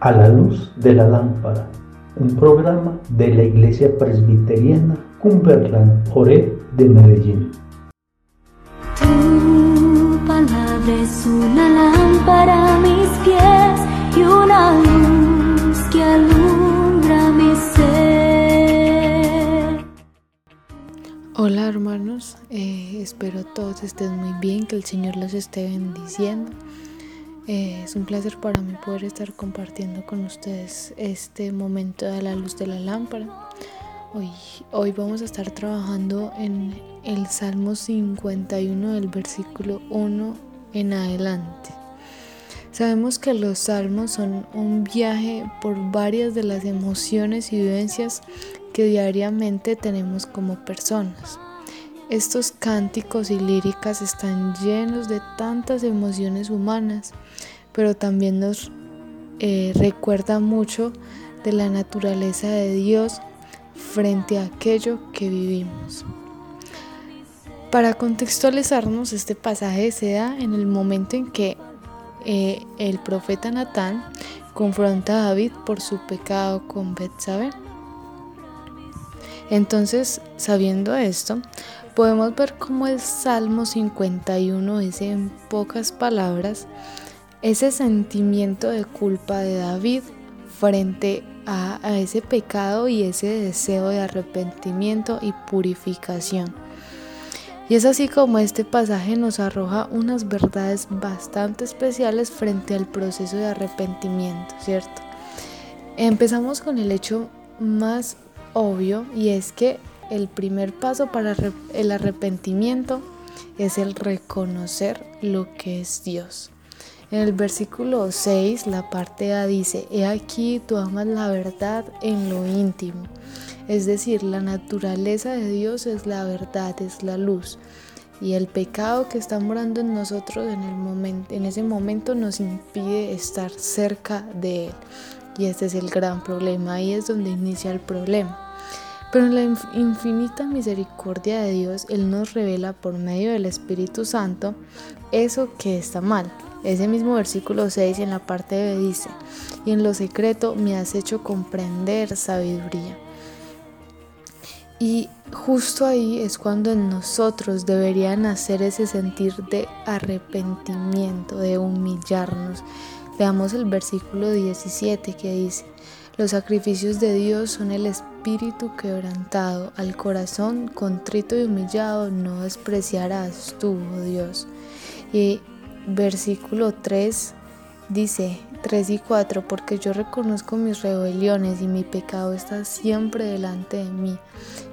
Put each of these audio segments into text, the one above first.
A la luz de la lámpara, un programa de la Iglesia Presbiteriana Cumberland Ore de Medellín. Tu palabra es una lámpara a mis pies y una luz que alumbra mi ser. Hola hermanos, eh, espero todos estén muy bien, que el Señor los esté bendiciendo. Eh, es un placer para mí poder estar compartiendo con ustedes este momento de la luz de la lámpara. Hoy, hoy vamos a estar trabajando en el Salmo 51 del versículo 1 en adelante. Sabemos que los salmos son un viaje por varias de las emociones y vivencias que diariamente tenemos como personas. Estos cánticos y líricas están llenos de tantas emociones humanas, pero también nos eh, recuerda mucho de la naturaleza de Dios frente a aquello que vivimos. Para contextualizarnos, este pasaje se da en el momento en que eh, el profeta Natán confronta a David por su pecado con Betsabé. Entonces, sabiendo esto, podemos ver cómo el Salmo 51 es en pocas palabras ese sentimiento de culpa de David frente a, a, ese pecado y ese deseo de arrepentimiento y purificación. Y es así como este pasaje nos arroja unas verdades bastante especiales frente al proceso de arrepentimiento, ¿cierto? Empezamos con el hecho más obvio y es que el primer paso para el arrepentimiento es el reconocer lo que es Dios. En el versículo 6, la parte A dice, He aquí tú amas la verdad en lo íntimo. Es decir, la naturaleza de Dios es la verdad, es la luz. Y el pecado que está morando en nosotros en, el momento, en ese momento nos impide estar cerca de Él. Y este es el gran problema, ahí es donde inicia el problema. Pero en la infinita misericordia de Dios, Él nos revela por medio del Espíritu Santo eso que está mal. Ese mismo versículo 6 en la parte B dice, y en lo secreto me has hecho comprender sabiduría. Y justo ahí es cuando en nosotros debería nacer ese sentir de arrepentimiento, de humillarnos. Veamos el versículo 17 que dice, los sacrificios de Dios son el espíritu quebrantado, al corazón contrito y humillado no despreciarás tú, oh Dios. Y versículo 3 dice 3 y 4, porque yo reconozco mis rebeliones y mi pecado está siempre delante de mí.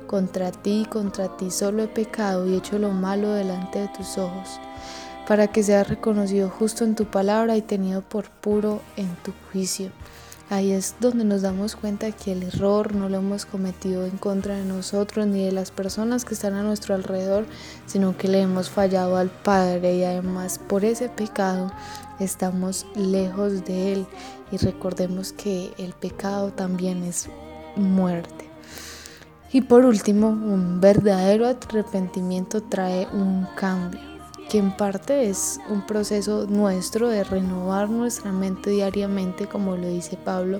Contra ti y contra ti solo he pecado y hecho lo malo delante de tus ojos, para que sea reconocido justo en tu palabra y tenido por puro en tu juicio. Ahí es donde nos damos cuenta que el error no lo hemos cometido en contra de nosotros ni de las personas que están a nuestro alrededor, sino que le hemos fallado al Padre y además por ese pecado estamos lejos de Él. Y recordemos que el pecado también es muerte. Y por último, un verdadero arrepentimiento trae un cambio que en parte es un proceso nuestro de renovar nuestra mente diariamente, como lo dice Pablo,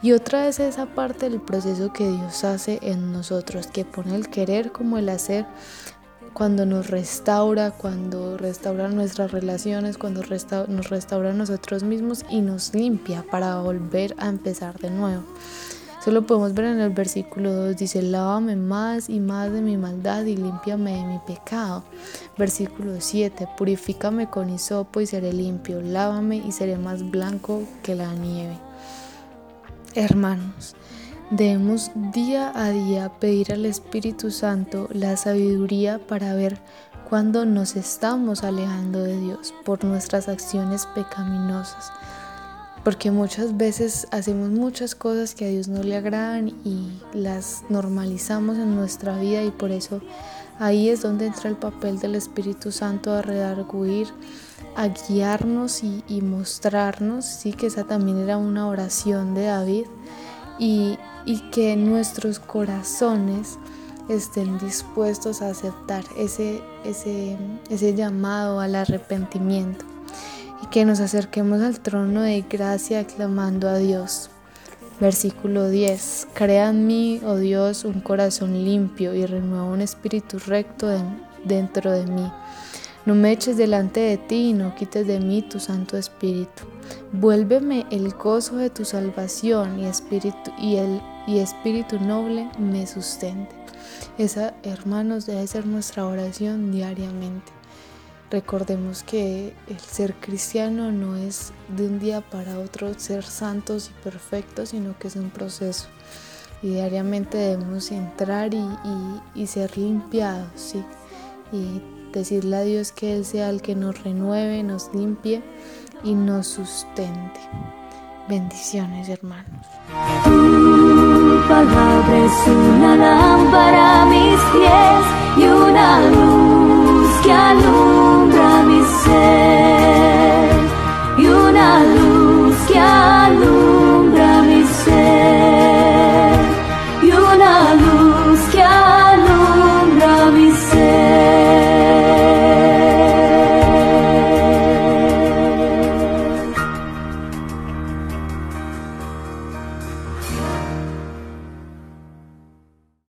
y otra es esa parte del proceso que Dios hace en nosotros, que pone el querer como el hacer cuando nos restaura, cuando restaura nuestras relaciones, cuando nos restaura a nosotros mismos y nos limpia para volver a empezar de nuevo. Eso lo podemos ver en el versículo 2, dice, lávame más y más de mi maldad y límpiame de mi pecado. Versículo 7, purifícame con hisopo y seré limpio, lávame y seré más blanco que la nieve. Hermanos, debemos día a día pedir al Espíritu Santo la sabiduría para ver cuándo nos estamos alejando de Dios por nuestras acciones pecaminosas porque muchas veces hacemos muchas cosas que a Dios no le agradan y las normalizamos en nuestra vida y por eso ahí es donde entra el papel del Espíritu Santo a redarguir, a guiarnos y, mostrarnos, sí que esa también era una oración de David y, que nuestros corazones estén dispuestos a aceptar ese llamado al arrepentimiento. Y que nos acerquemos al trono de gracia clamando a Dios. Versículo 10. Crea en mí, oh Dios, un corazón limpio y renueva un espíritu recto dentro de mí. No me eches delante de ti y no quites de mí tu Santo Espíritu. Vuélveme el gozo de tu salvación y espíritu, y el, y espíritu noble me sustente. Esa, hermanos, debe ser nuestra oración diariamente. Recordemos que el ser cristiano no es de un día para otro ser santos y perfectos, sino que es un proceso. Y diariamente debemos entrar y, y ser limpiados, ¿sí? Y decirle a Dios que Él sea el que nos renueve, nos limpie y nos sustente. Bendiciones, hermanos. Tu palabra es una lámpara a mis pies y una luz que alumbra mi ser.